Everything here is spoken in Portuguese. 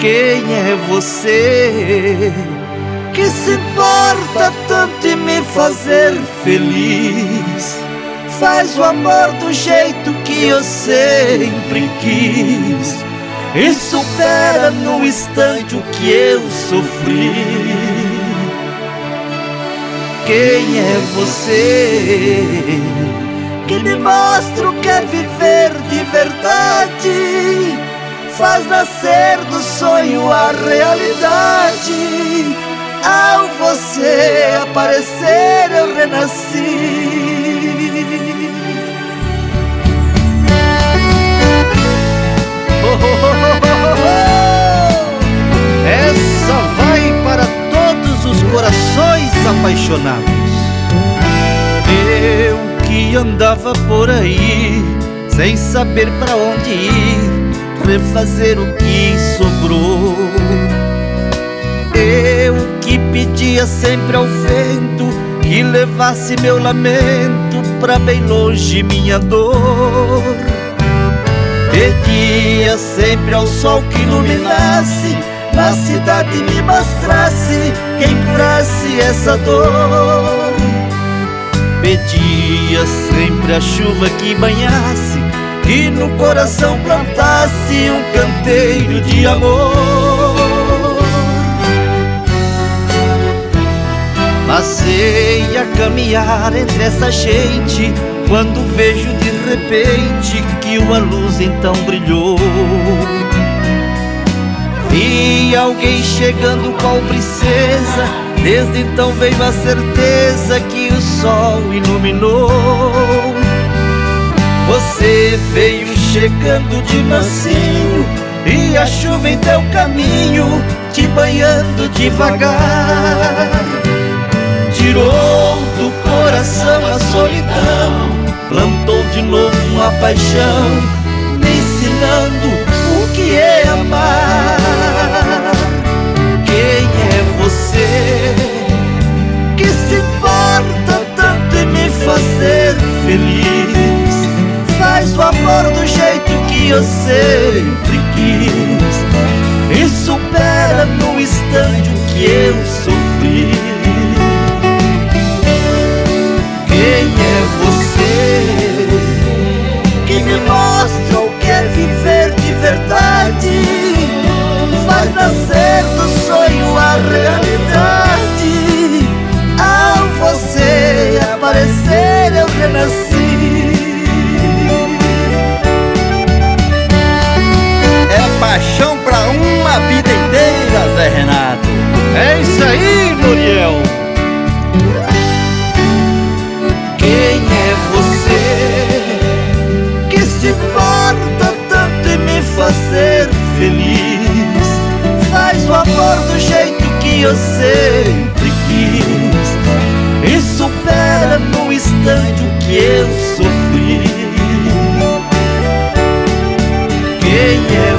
Quem é você que se importa tanto em me fazer feliz? Faz o amor do jeito que eu sempre quis e supera no instante o que eu sofri. Quem é você que me mostra o que é viver de verdade? Faz nascer do sonho a realidade. Ao você aparecer, eu renasci. Essa vai para todos os corações apaixonados. Eu que andava por aí, sem saber para onde ir, refazer o que sobrou. Eu que pedia sempre ao vento que levasse meu lamento pra bem longe minha dor. Pedia sempre ao sol que iluminasse na cidade me mostrasse quem curasse essa dor. Pedia sempre a chuva que banhasse, que no coração plantasse um canteiro de amor. Passei a caminhar entre essa gente quando vejo de repente que uma luz então brilhou. Vi alguém chegando qual princesa, desde então veio a certeza que o sol iluminou. Veio chegando de mansinho e a chuva em teu caminho te banhando devagar. Tirou do coração a solidão, plantou de novo uma paixão, me ensinando eu sempre aí, Noriel. Quem é você que se importa tanto em me fazer feliz? Faz o amor do jeito que eu sempre quis e supera no instante o que eu sofri. Quem é